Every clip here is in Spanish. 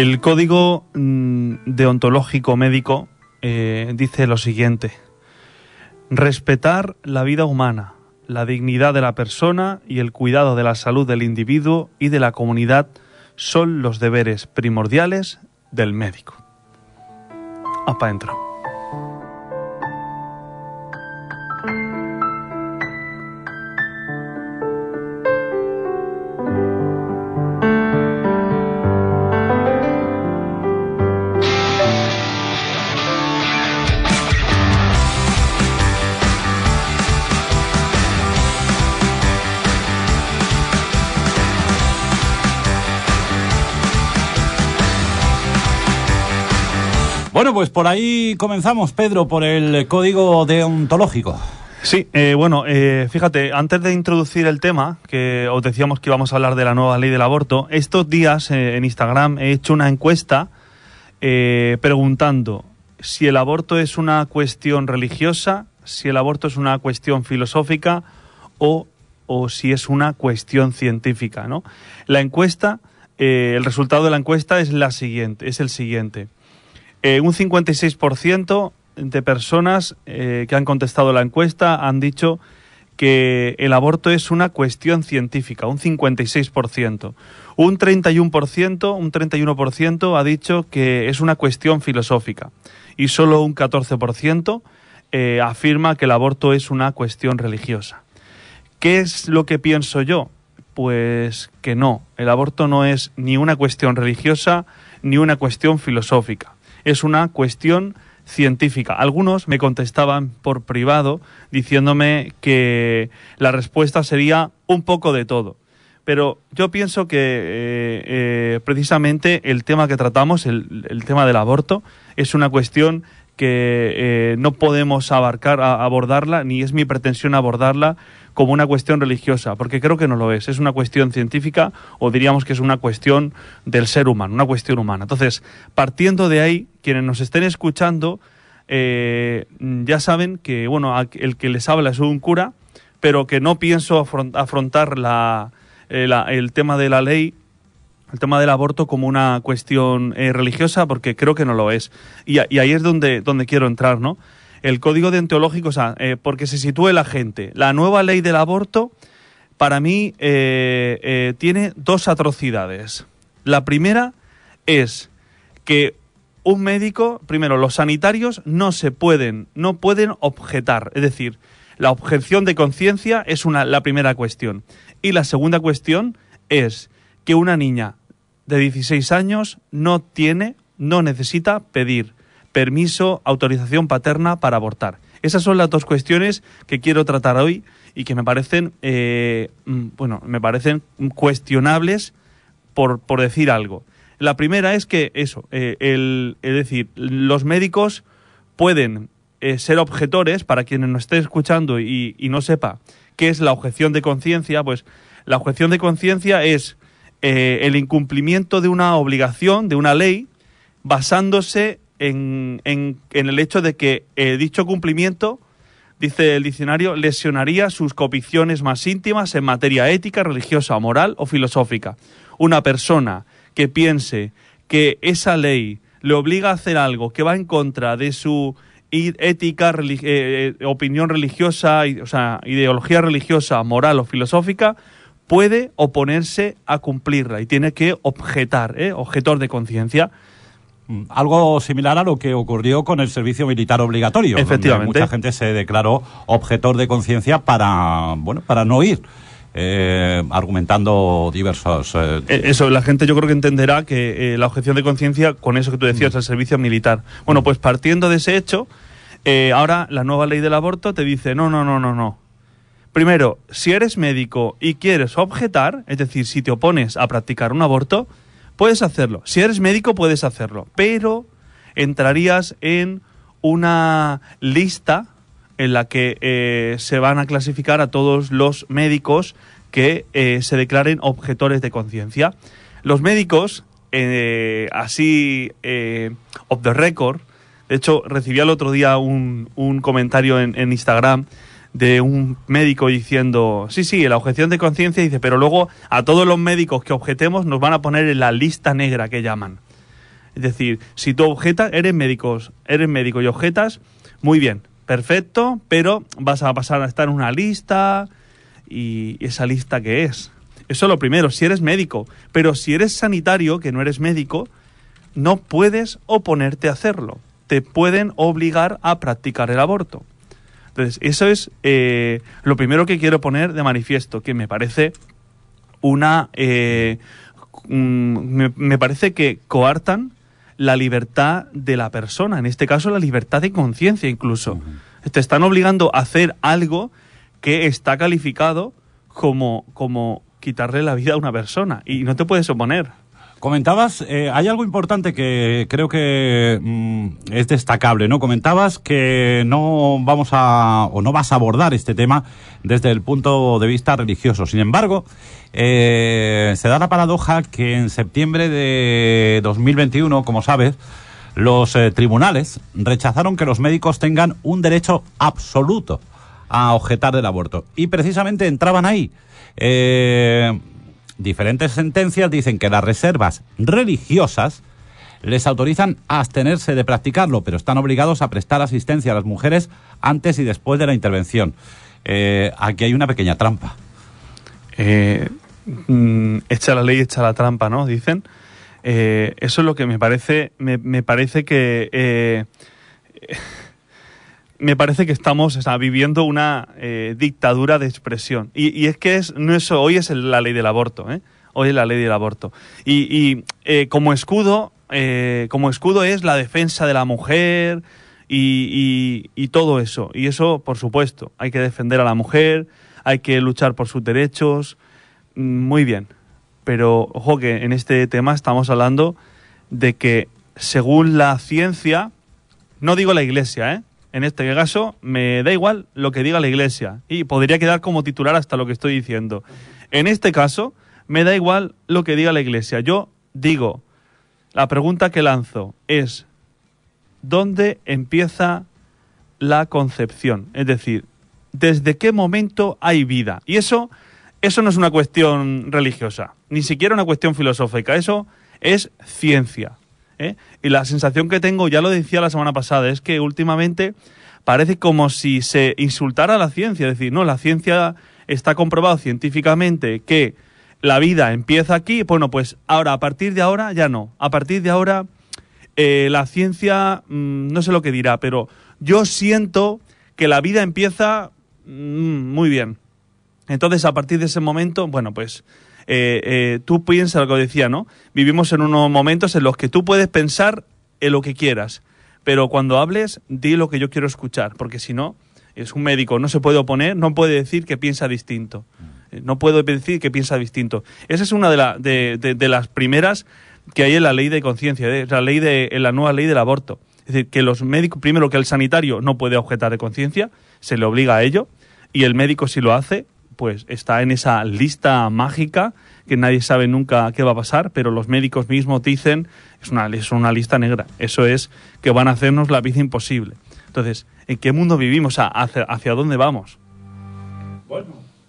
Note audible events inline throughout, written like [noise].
El código mm, deontológico médico eh, dice lo siguiente. Respetar la vida humana, la dignidad de la persona y el cuidado de la salud del individuo y de la comunidad son los deberes primordiales del médico. Apa adentro. Pues por ahí comenzamos, Pedro, por el código deontológico. Sí, eh, bueno, eh, fíjate, antes de introducir el tema, que os decíamos que íbamos a hablar de la nueva ley del aborto, estos días eh, en Instagram he hecho una encuesta preguntando si el aborto es una cuestión religiosa, si el aborto es una cuestión filosófica o, o si es una cuestión científica, ¿no? La encuesta, el resultado de la encuesta es la siguiente, es el siguiente. Eh, un 56% de personas eh, que han contestado la encuesta han dicho que el aborto es una cuestión científica, un 56%. Un 31%, un 31% ha dicho que es una cuestión filosófica y solo un 14% eh, afirma que el aborto es una cuestión religiosa. ¿Qué es lo que pienso yo? Pues que no, el aborto no es ni una cuestión religiosa ni una cuestión filosófica es una cuestión científica. Algunos me contestaban por privado diciéndome que la respuesta sería un poco de todo. Pero yo pienso que eh, eh, precisamente el tema que tratamos, el, tema del aborto, es una cuestión que eh, no podemos abarcar, abordarla, ni es mi pretensión abordarla como una cuestión religiosa, porque creo que no lo es. Es una cuestión científica o diríamos que es una cuestión del ser humano, una cuestión humana. Entonces, partiendo de ahí, quienes nos estén escuchando eh, ya saben que, bueno, el que les habla es un cura, pero que no pienso afrontar eh, la, el tema de la ley el tema del aborto como una cuestión eh, religiosa porque creo que no lo es. Y, ahí es donde, donde quiero entrar, ¿no? El código deontológico, o sea, eh, porque se sitúe la gente. La nueva ley del aborto, para mí, eh, eh, tiene dos atrocidades. La primera es que un médico, primero, los sanitarios no se pueden, no pueden objetar. Es decir, la objeción de conciencia es una, la primera cuestión. Y la segunda cuestión es que una niña de 16 años no tiene, no necesita pedir permiso, autorización paterna para abortar. Esas son las dos cuestiones que quiero tratar hoy y que me parecen, eh, mm, bueno, me parecen cuestionables por, por, decir algo. La primera es que eso, eh, el, es decir, los médicos pueden eh, ser objetores, para quienes nos esté escuchando y, y, no sepa qué es la objeción de conciencia, pues la objeción de conciencia es el incumplimiento de una obligación, de una ley, basándose en, el hecho de que eh, dicho cumplimiento, dice el diccionario, lesionaría sus convicciones más íntimas en materia ética, religiosa, moral o filosófica. Una persona que piense que esa ley le obliga a hacer algo que va en contra de su ética, eh, eh, opinión religiosa, o sea, ideología religiosa, moral o filosófica, puede oponerse a cumplirla y tiene que objetar, objetor de conciencia. Mm, algo similar a lo que ocurrió con el servicio militar obligatorio. Efectivamente. Mucha gente se declaró objetor de conciencia para, bueno, para no ir. Eh, argumentando diversos. Eh, eh, eso, la gente yo creo que entenderá que la objeción de conciencia, con eso que tú decías, mm. el servicio militar. Bueno, pues partiendo de ese hecho, ahora la nueva ley del aborto te dice: no, no, no, no, no. Primero, si eres médico y quieres objetar, es decir, si te opones a practicar un aborto, Puedes hacerlo. Si eres médico, puedes hacerlo. Pero entrarías en una lista en la que eh, se van a clasificar a todos los médicos que eh, se declaren objetores de conciencia. Los médicos, eh, así, off the record, de hecho, recibí el otro día un, comentario en Instagram de un médico diciendo, sí, sí, la objeción de conciencia, dice, pero luego a todos los médicos que objetemos nos van a poner en la lista negra que llaman. Es decir, si tú objetas, eres médico, eres médico y objetas, muy bien, perfecto, pero vas a pasar a estar en una lista y esa lista qué es. Eso es lo primero, si eres médico, pero si eres sanitario, que no eres médico, no puedes oponerte a hacerlo. Te pueden obligar a practicar el aborto. Entonces, eso es eh, lo primero que quiero poner de manifiesto, que me parece una... eh, mm, me, me parece que coartan la libertad de la persona, en este caso la libertad de conciencia incluso. Te están obligando a hacer algo que está calificado como, como quitarle la vida a una persona y no te puedes oponer. Comentabas, eh, hay algo importante que creo que mm, es destacable, ¿no? Comentabas que no vamos a, o no vas a abordar este tema desde el punto de vista religioso. Sin embargo, eh, se da la paradoja que en septiembre de 2021, como sabes, los eh, tribunales rechazaron que los médicos tengan un derecho absoluto a objetar del aborto. Y precisamente entraban ahí. Eh, diferentes sentencias dicen que las reservas religiosas les autorizan a abstenerse de practicarlo, pero están obligados a prestar asistencia a las mujeres antes y después de la intervención. Eh, aquí hay una pequeña trampa. Eh, mm, echa la ley, echa la trampa, ¿no? Dicen. Eh, eso es lo que me parece, me, me parece que... me parece que estamos viviendo una eh, dictadura de expresión. Y, y es que es, no es, hoy es la ley del aborto, ¿eh? Hoy es la ley del aborto. Y, y, eh, como escudo, eh, como escudo es la defensa de la mujer y, y- y todo eso. Y eso, por supuesto, hay que defender a la mujer, hay que luchar por sus derechos. Mm, Muy bien. Pero ojo que en este tema estamos hablando de que según la ciencia, no digo la iglesia, ¿eh? En este caso, me da igual lo que diga la iglesia. Y podría quedar como titular hasta lo que estoy diciendo. En este caso, me da igual lo que diga la iglesia. Yo digo, la pregunta que lanzo es, ¿dónde empieza la concepción? Es decir, ¿desde qué momento hay vida? Y eso, eso no es una cuestión religiosa, ni siquiera una cuestión filosófica. Eso es ciencia. ¿Eh? Y la sensación que tengo, ya lo decía la semana pasada, es que últimamente parece como si se insultara a la ciencia. Es decir, no, la ciencia está comprobado científicamente que la vida empieza aquí. Bueno, pues ahora, a partir de ahora, ya no. A partir de ahora, eh, la ciencia, mm, no sé lo que dirá, pero yo siento que la vida empieza mm, muy bien. Entonces, a partir de ese momento, bueno, pues eh, eh, tú piensas lo que decía, ¿no? Vivimos en unos momentos en los que tú puedes pensar en lo que quieras, pero cuando hables, di lo que yo quiero escuchar, porque si no, es un médico, no se puede oponer, no puede decir que piensa distinto. Eh, No puedo decir que piensa distinto. Esa es una de, la- de- de- de las primeras que hay en la ley de conciencia, de- la ley de, en la nueva ley del aborto. Es decir, que los médicos, primero que el sanitario no puede objetar de conciencia, se le obliga a ello, y el médico si lo hace, pues está en esa lista mágica que nadie sabe nunca qué va a pasar, pero los médicos mismos dicen, es una, es una lista negra, eso es que van a hacernos la vida imposible. Entonces, ¿en qué mundo vivimos? ¿Hacia, dónde vamos?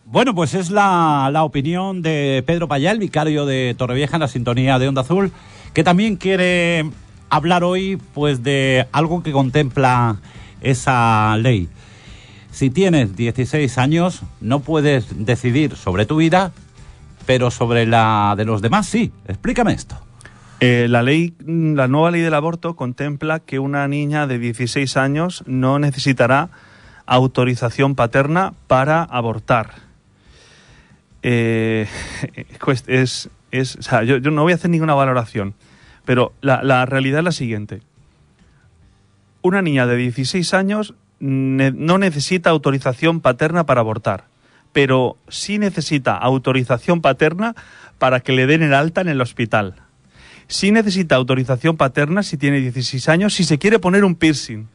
Bueno, pues es la, la opinión de Pedro Payá, el vicario de Torrevieja en la sintonía de Onda Azul, que también quiere hablar hoy pues de algo que contempla esa ley. Si tienes 16 años, no puedes decidir sobre tu vida, pero sobre la de los demás sí. Explícame esto. Eh, la ley, la nueva ley del aborto contempla que una niña de 16 años no necesitará autorización paterna para abortar. Eh, [laughs] es, es, o sea, yo, no voy a hacer ninguna valoración, pero la realidad es la siguiente. Una niña de 16 años no necesita autorización paterna para abortar, pero sí necesita autorización paterna para que le den el alta en el hospital. Sí necesita autorización paterna si tiene 16 años, si se quiere poner un piercing.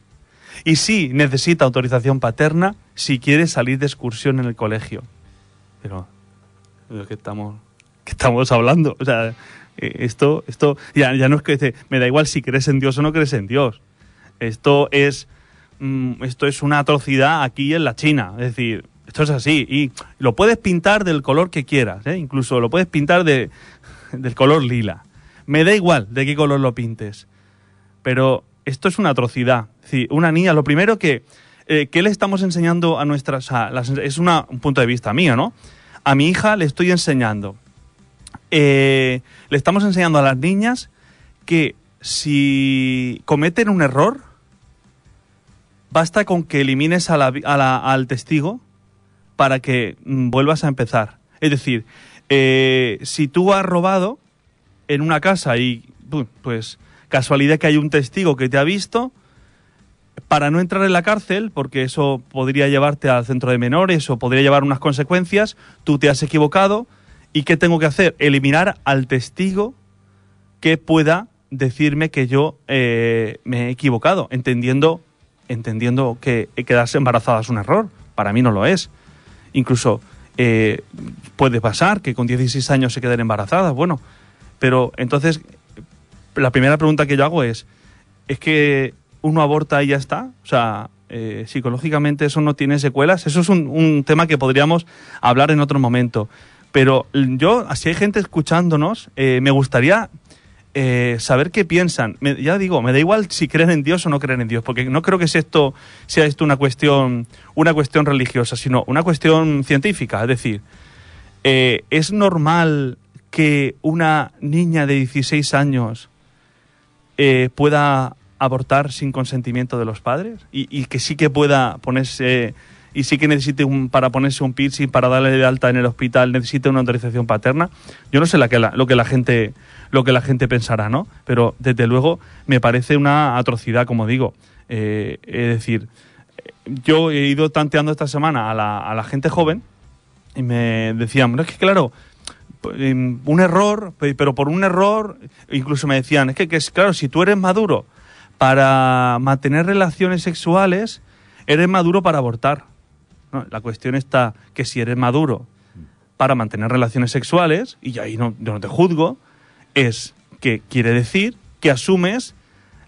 Y sí necesita autorización paterna si quiere salir de excursión en el colegio. Pero, ¿de ¿qué estamos, qué estamos hablando? O sea, eh, esto, esto ya, ya no es que me da igual si crees en Dios o no crees en Dios. Esto es, mm, esto es una atrocidad aquí en la China. Es decir, esto es así. Y lo puedes pintar del color que quieras, ¿eh? incluso lo puedes pintar de, [laughs] del color lila. Me da igual de qué color lo pintes. Pero esto es una atrocidad. Una niña, lo primero que... Eh, ¿Qué le estamos enseñando a nuestras... es una, un punto de vista mío, ¿no? A mi hija le estoy enseñando... Eh, le estamos enseñando a las niñas que si cometen un error, basta con que elimines al testigo para que mm, vuelvas a empezar. Es decir, eh, si tú has robado en una casa y pues casualidad que hay un testigo que te ha visto, para no entrar en la cárcel, porque eso podría llevarte al centro de menores o podría llevar unas consecuencias, tú te has equivocado y ¿qué tengo que hacer? Eliminar al testigo que pueda decirme que yo eh, me he equivocado, entendiendo, entendiendo que quedarse embarazada es un error. Para mí no lo es. Incluso eh, puede pasar que con 16 años se queden embarazadas, bueno, pero entonces la primera pregunta que yo hago es, ¿es que uno aborta y ya está? O sea, eh, psicológicamente eso no tiene secuelas. Eso es un, tema que podríamos hablar en otro momento. Pero yo, si hay gente escuchándonos, me gustaría eh, saber qué piensan. ya digo, me da igual si creen en Dios o no creen en Dios, porque no creo que sea esto, sea esto una cuestión, una cuestión religiosa, sino una cuestión científica. Es decir, eh, ¿es normal que una niña de 16 años eh, pueda abortar sin consentimiento de los padres? Y, y, que sí que pueda ponerse y sí que necesite un, para ponerse un piercing, para darle de alta en el hospital, necesite una autorización paterna. Yo no sé la lo que la gente lo que la gente pensará, ¿no? Pero desde luego me parece una atrocidad, como digo. Eh, es decir, yo he ido tanteando esta semana a la, a la gente joven y me decían, es que claro, em, un error, pero por un error, incluso me decían, es que, claro, si tú eres maduro para mantener relaciones sexuales, eres maduro para abortar. La cuestión está que si eres maduro para mantener relaciones sexuales, y ahí no, yo no te juzgo, es que quiere decir que asumes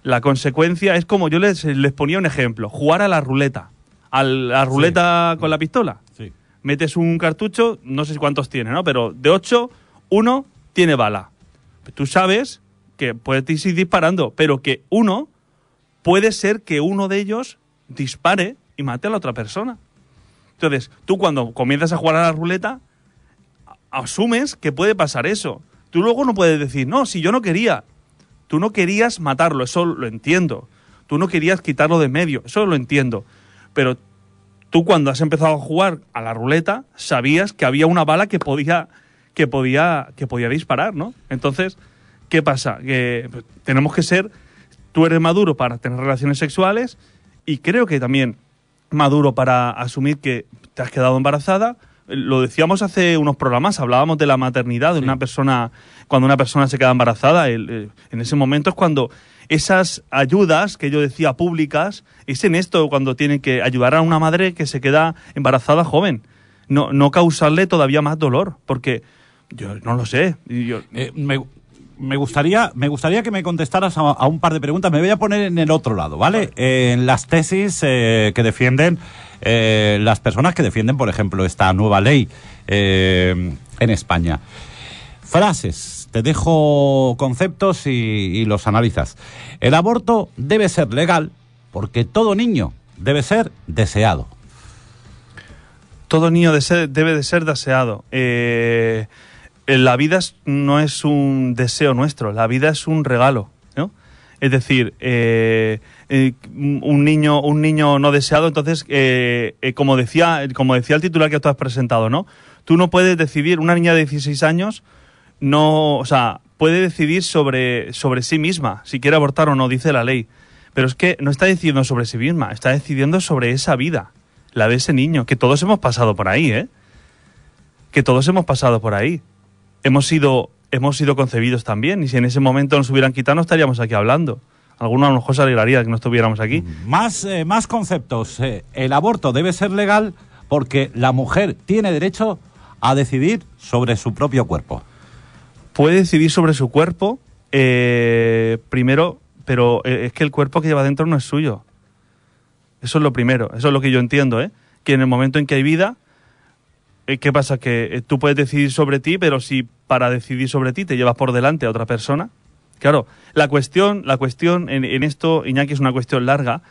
la consecuencia. Es como yo les, les ponía un ejemplo: jugar a la ruleta. A la ruleta con la pistola. Sí. Metes un cartucho, no sé cuántos tiene, ¿no? Pero de 8, uno tiene bala. Tú sabes que puedes ir disparando, pero que uno puede ser que uno de ellos dispare y mate a la otra persona. Entonces, tú cuando comienzas a jugar a la ruleta, asumes que puede pasar eso. Tú luego no puedes decir, no, si yo no quería. Tú no querías matarlo, eso lo entiendo. Tú no querías quitarlo de medio, eso lo entiendo. Pero tú cuando has empezado a jugar a la ruleta, sabías que había una bala que podía, que podía, que podía disparar, ¿no? Entonces, ¿qué pasa? Que pues, tenemos que ser, tú eres maduro para tener relaciones sexuales y creo que también maduro para asumir que te has quedado embarazada, lo decíamos hace unos programas, hablábamos de la maternidad de una persona, cuando una persona se queda embarazada, en ese momento es cuando esas ayudas que yo decía públicas, es en esto cuando tienen que ayudar a una madre que se queda embarazada joven, no, no causarle todavía más dolor, porque yo no lo sé. Eh, me, gustaría, me gustaría que me contestaras a, un par de preguntas. Me voy a poner en el otro lado, ¿vale? en las tesis eh, que defienden eh, las personas que defienden, por ejemplo, esta nueva ley eh, en España. Frases, te dejo conceptos y, los analizas. El aborto debe ser legal porque todo niño debe ser deseado. Todo niño debe de ser deseado. Eh, la vida no es un deseo nuestro, la vida es un regalo. ¿no? Es decir, eh, un niño un niño no deseado entonces eh, eh, como decía como decía el titular que tú has presentado no tú no puedes decidir una niña de 16 años no o sea puede decidir sobre sobre sí misma si quiere abortar o no dice la ley pero es que no está decidiendo sobre sí misma está decidiendo sobre esa vida la de ese niño que todos hemos pasado por ahí eh que todos hemos pasado por ahí hemos sido hemos sido concebidos también y si en ese momento nos hubieran quitado no estaríamos aquí hablando Alguno a lo mejor se alegraría de que no estuviéramos aquí. Más, eh, más conceptos. Eh, el aborto debe ser legal porque la mujer tiene derecho a decidir sobre su propio cuerpo. Puede decidir sobre su cuerpo, eh, primero, pero es que el cuerpo que lleva dentro no es suyo. Eso es lo primero, eso es lo que yo entiendo, ¿eh? Que en el momento en que hay vida, ¿qué pasa? Que tú puedes decidir sobre ti, pero si para decidir sobre ti te llevas por delante a otra persona, Claro, la cuestión, la cuestión en, en esto, Iñaki, es una cuestión larga,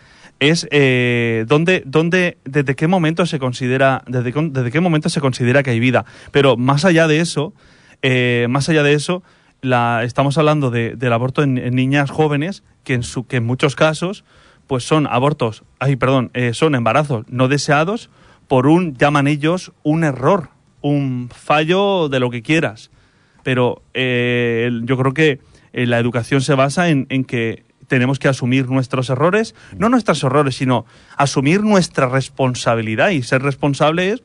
es eh, dónde, dónde, desde qué momento se considera, desde, desde qué momento se considera que hay vida. Pero más allá de eso, eh, más allá de eso, la, estamos hablando de- del aborto en, en niñas jóvenes que en, su, que en muchos casos, pues son abortos, ay, perdón, eh, son embarazos no deseados por un, llaman ellos, un error, un fallo de lo que quieras. Pero eh, yo creo que eh, la educación se basa en, en que tenemos que asumir nuestros errores, no nuestros errores, sino asumir nuestra responsabilidad. Y ser responsable es,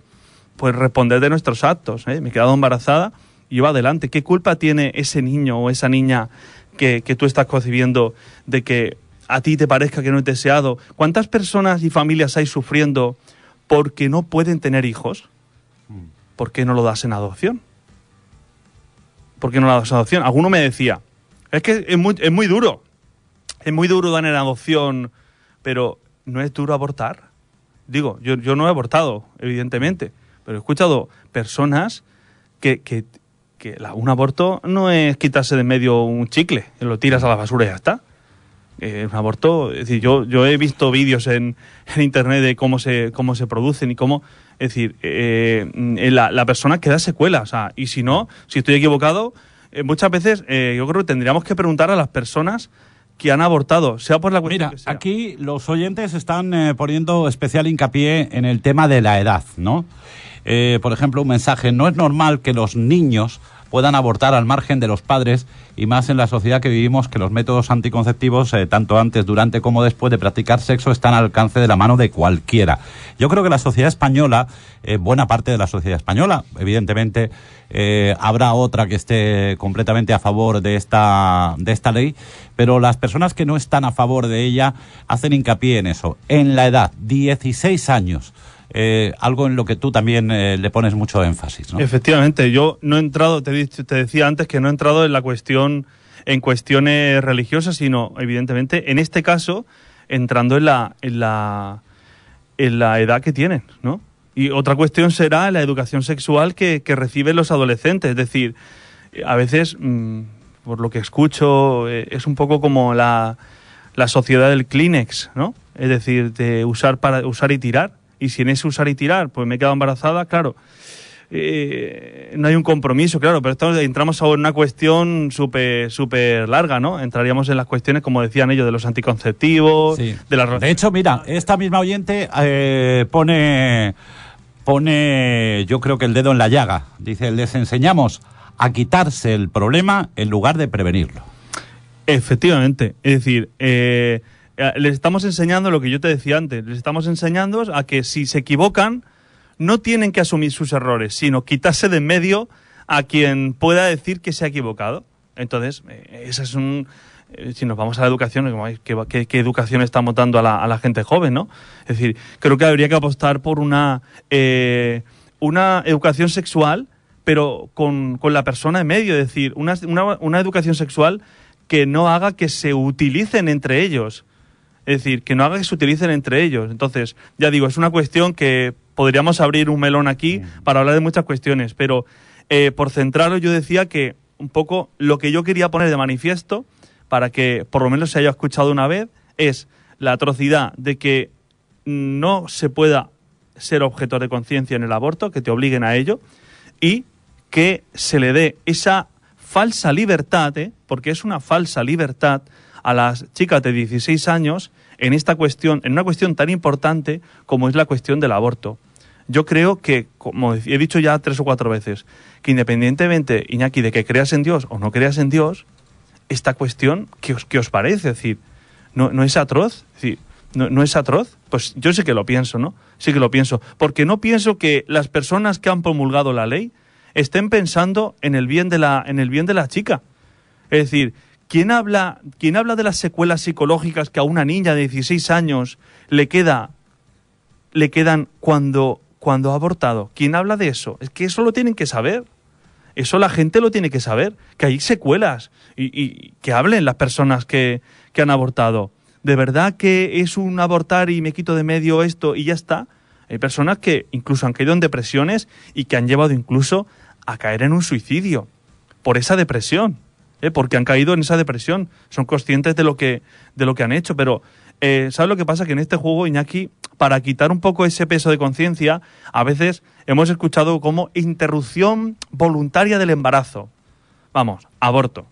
pues, responder de nuestros actos. ¿eh? Me he quedado embarazada y va adelante. ¿Qué culpa tiene ese niño o esa niña que, que tú estás concibiendo de que a ti te parezca que no es deseado? ¿Cuántas personas y familias hay sufriendo porque no pueden tener hijos? ¿Por qué no lo das en adopción? ¿Por qué no lo das en adopción? Alguno me decía, es que es muy, es muy duro. Es muy duro dar en adopción, pero ¿no es duro abortar? Digo, yo, yo no he abortado, evidentemente, pero he escuchado personas que, que, que la- un aborto no es quitarse de en medio un chicle, lo tiras a la basura y ya está. Eh, un aborto, es decir, yo, yo he visto vídeos en, en internet de cómo se, cómo se producen y cómo, es decir, eh, la, la persona queda secuela, o sea, y si no, si estoy equivocado, eh, muchas veces eh, yo creo que tendríamos que preguntar a las personas que han abortado, sea por la cuestión Mira, que sea. aquí los oyentes están eh, poniendo especial hincapié en el tema de la edad, ¿no? Por ejemplo, un mensaje, no es normal que los niños puedan abortar al margen de los padres y más en la sociedad que vivimos que los métodos anticonceptivos, eh, tanto antes, durante como después de practicar sexo, están al alcance de la mano de cualquiera. Yo creo que la sociedad española, eh, buena parte de la sociedad española, evidentemente, eh, habrá otra que esté completamente a favor de esta, de esta ley, pero las personas que no están a favor de ella hacen hincapié en eso. En la edad, 16 años, eh, algo en lo que tú también eh, le pones mucho énfasis, ¿no? Efectivamente, yo no he entrado, te, te decía antes que no he entrado en la cuestión, en cuestiones religiosas, sino evidentemente en este caso entrando en la, en la, en la edad que tienen, ¿no? Y otra cuestión será la educación sexual que, reciben los adolescentes, es decir, eh, a veces, mm, por lo que escucho, es un poco como la, la sociedad del Kleenex, ¿no? Es decir, de usar para usar y tirar. Y si en ese usar y tirar, pues me he quedado embarazada, claro, eh, no hay un compromiso, claro, pero estamos, entramos ahora en una cuestión súper súper larga, ¿no? Entraríamos en las cuestiones, como decían ellos, de los anticonceptivos, Sí. de las De hecho, mira, esta misma oyente eh, pone, pone, yo creo que el dedo en la llaga. Dice, les enseñamos a quitarse el problema en lugar de prevenirlo. Efectivamente, es decir, eh, les estamos enseñando lo que yo te decía antes, les estamos enseñando a que si se equivocan, no tienen que asumir sus errores, sino quitarse de en medio a quien pueda decir que se ha equivocado. Entonces, eh, esa es un... eh, Si nos vamos a la educación, como, ay, ¿qué, qué, qué educación estamos dando a la, a la gente joven, no? Es decir, creo que habría que apostar por una, eh, una educación sexual, pero con, con la persona en medio. Es decir, una, una, una educación sexual que no haga que se utilicen entre ellos. Es decir, que no haga que se utilicen entre ellos. Entonces, ya digo, es una cuestión que podríamos abrir un melón aquí para hablar de muchas cuestiones, pero eh, por centrarlo yo decía que un poco lo que yo quería poner de manifiesto, para que por lo menos se haya escuchado una vez, es la atrocidad de que no se pueda ser objeto de conciencia en el aborto, que te obliguen a ello, y que se le dé esa falsa libertad, ¿eh? porque es una falsa libertad a las chicas de 16 años en esta cuestión, en una cuestión tan importante como es la cuestión del aborto. Yo creo que, como he dicho ya tres o cuatro veces, que independientemente, Iñaki, de que creas en Dios o no creas en Dios, esta cuestión, ¿qué os, qué os parece? Es decir, ¿no, no es atroz? Es ¿no, ¿no es atroz? Pues yo sé que lo pienso, ¿no? Sí que lo pienso. Porque no pienso que las personas que han promulgado la ley estén pensando en el bien de la, en el bien de la chica. Es decir, ¿quién habla, ¿quién habla de las secuelas psicológicas que a una niña de 16 años le queda le quedan cuando, cuando ha abortado? ¿Quién habla de eso? Es que eso lo tienen que saber. Eso la gente lo tiene que saber, que hay secuelas y, que hablen las personas que, que han abortado. ¿De verdad que es un abortar y me quito de medio esto y ya está? Hay personas que incluso han caído en depresiones y que han llevado incluso a caer en un suicidio por esa depresión. ¿Eh? porque han caído en esa depresión, son conscientes de lo que, de lo que han hecho, pero eh, ¿sabes lo que pasa? Que en este juego, Iñaki, para quitar un poco ese peso de conciencia, a veces hemos escuchado como interrupción voluntaria del embarazo. Vamos, aborto.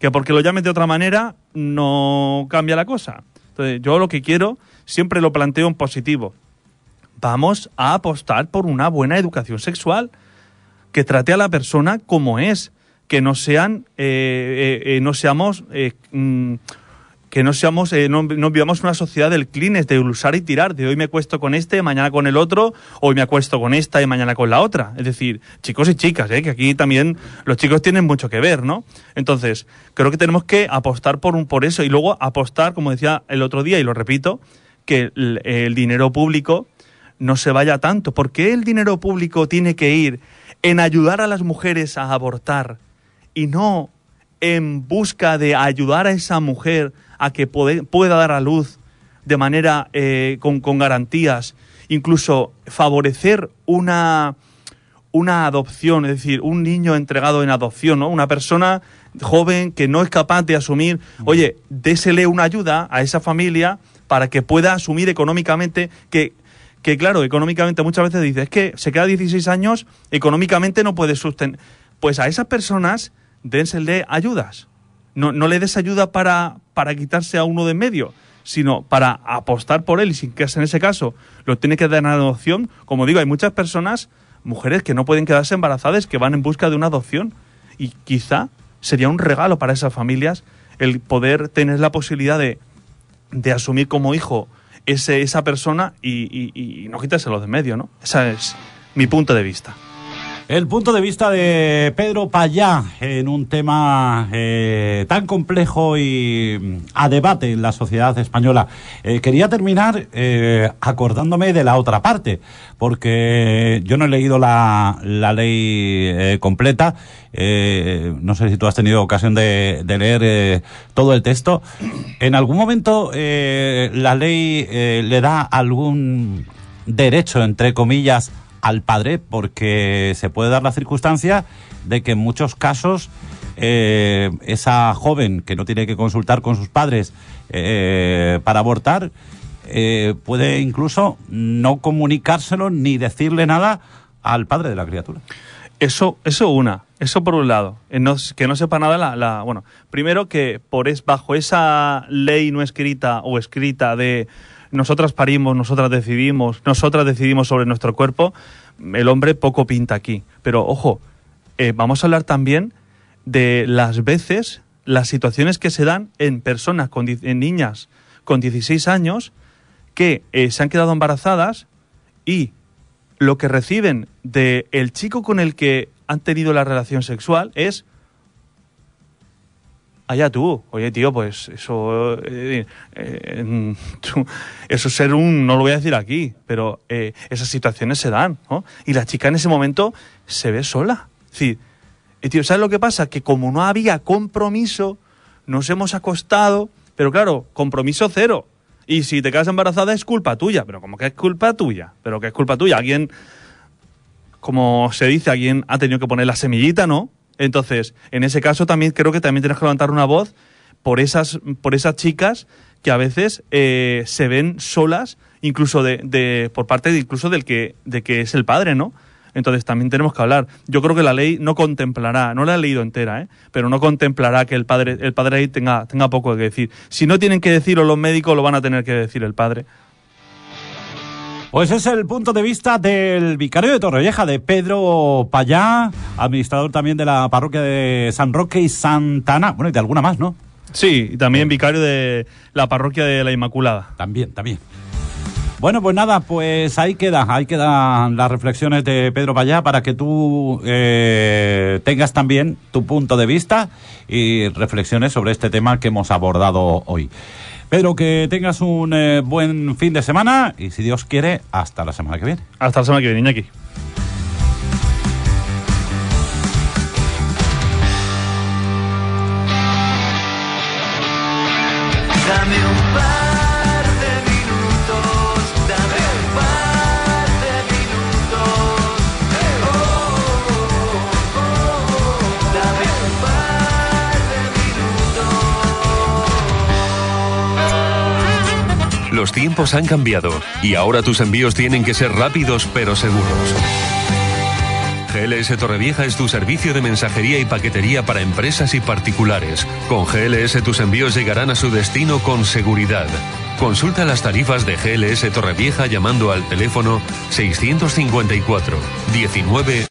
Que porque lo llames de otra manera no cambia la cosa. Entonces, yo lo que quiero, siempre lo planteo en positivo. Vamos a apostar por una buena educación sexual que trate a la persona como es, que no sean, eh, eh, eh, no seamos, mm, que no seamos, no, vivamos una sociedad del clines, de usar y tirar, de hoy me acuesto con este, mañana con el otro, hoy me acuesto con esta y mañana con la otra. Es decir, chicos y chicas, que aquí también los chicos tienen mucho que ver, ¿no? Entonces, creo que tenemos que apostar por un, por eso y luego apostar, como decía el otro día y lo repito, que el, el dinero público no se vaya tanto. ¿Por qué el dinero público tiene que ir en ayudar a las mujeres a abortar y no en busca de ayudar a esa mujer a que pueda dar a luz de manera eh, con, con, garantías, incluso favorecer una, una adopción, es decir, un niño entregado en adopción, ¿no? Una persona joven que no es capaz de asumir, oye, désele una ayuda a esa familia para que pueda asumir económicamente que que claro, económicamente muchas veces dices, es que se queda 16 años, económicamente no puede sostener. Pues a esas personas dénsele ayudas. No, no le des ayuda para, para quitarse a uno de en medio, sino para apostar por él y sin que en ese caso lo tiene que dar en adopción. Como digo, hay muchas personas, mujeres que no pueden quedarse embarazadas, que van en busca de una adopción. Y quizá sería un regalo para esas familias el poder tener la posibilidad de, de asumir como hijo ese, esa persona y, y, y no quitárselo de medio, ¿no? Ese es mi punto de vista. El punto de vista de Pedro Payá en un tema eh, tan complejo y mm, a debate en la sociedad española. Eh, quería terminar eh, acordándome de la otra parte, porque yo no he leído la, la ley eh, completa. No sé si tú has tenido ocasión de, de leer todo el texto. En algún momento la ley le da algún derecho, entre comillas, al padre porque se puede dar la circunstancia de que en muchos casos eh, esa joven que no tiene que consultar con sus padres eh, para abortar eh, puede incluso no comunicárselo ni decirle nada al padre de la criatura. Eso, eso una, eso por un lado, que no sepa nada la, la bueno, primero que por es bajo esa ley no escrita o escrita de nosotras parimos, nosotras decidimos, nosotras decidimos sobre nuestro cuerpo, el hombre poco pinta aquí. Pero ojo, eh, vamos a hablar también de las veces, las situaciones que se dan en personas, con, en niñas con 16 años, que eh, se han quedado embarazadas y lo que reciben del el chico con el que han tenido la relación sexual es allá tú. Oye, tío, pues eso. Eh, eh, eso ser un. No lo voy a decir aquí, pero eh, esas situaciones se dan, ¿no? Y la chica en ese momento se ve sola. Es decir, tío, ¿sabes lo que pasa? Que como no había compromiso, nos hemos acostado, pero claro, compromiso cero. Y si te quedas embarazada es culpa tuya, pero como que es culpa tuya, pero que es culpa tuya. Alguien, como se dice, alguien ha tenido que poner la semillita, ¿no? Entonces, en ese caso también creo que también tienes que levantar una voz por esas, por esas chicas que a veces eh, se ven solas, incluso de, de, por parte de, incluso del que, de que es el padre, ¿no? Entonces también tenemos que hablar. Yo creo que la ley no contemplará, no la he leído entera, ¿eh? pero no contemplará que el padre, el padre ahí tenga, tenga poco que decir. Si no tienen que decirlo los médicos, lo van a tener que decir el padre. Pues es el punto de vista del vicario de Torrevieja, de Pedro Payá, administrador también de la parroquia de San Roque y Santana, bueno, y de alguna más, ¿no? Sí, y también vicario de la parroquia de la Inmaculada. También, también. Bueno, pues nada, pues ahí queda, ahí quedan las reflexiones de Pedro Payá para que tú eh, tengas también tu punto de vista y reflexiones sobre este tema que hemos abordado hoy. Pedro, que tengas un eh, buen fin de semana y si Dios quiere, hasta la semana que viene. Hasta la semana que viene, Iñaki. Tiempos han cambiado y ahora tus envíos tienen que ser rápidos pero seguros. GLS Torrevieja es tu servicio de mensajería y paquetería para empresas y particulares. Con GLS tus envíos llegarán a su destino con seguridad. Consulta las tarifas de GLS Torrevieja llamando al teléfono 654 19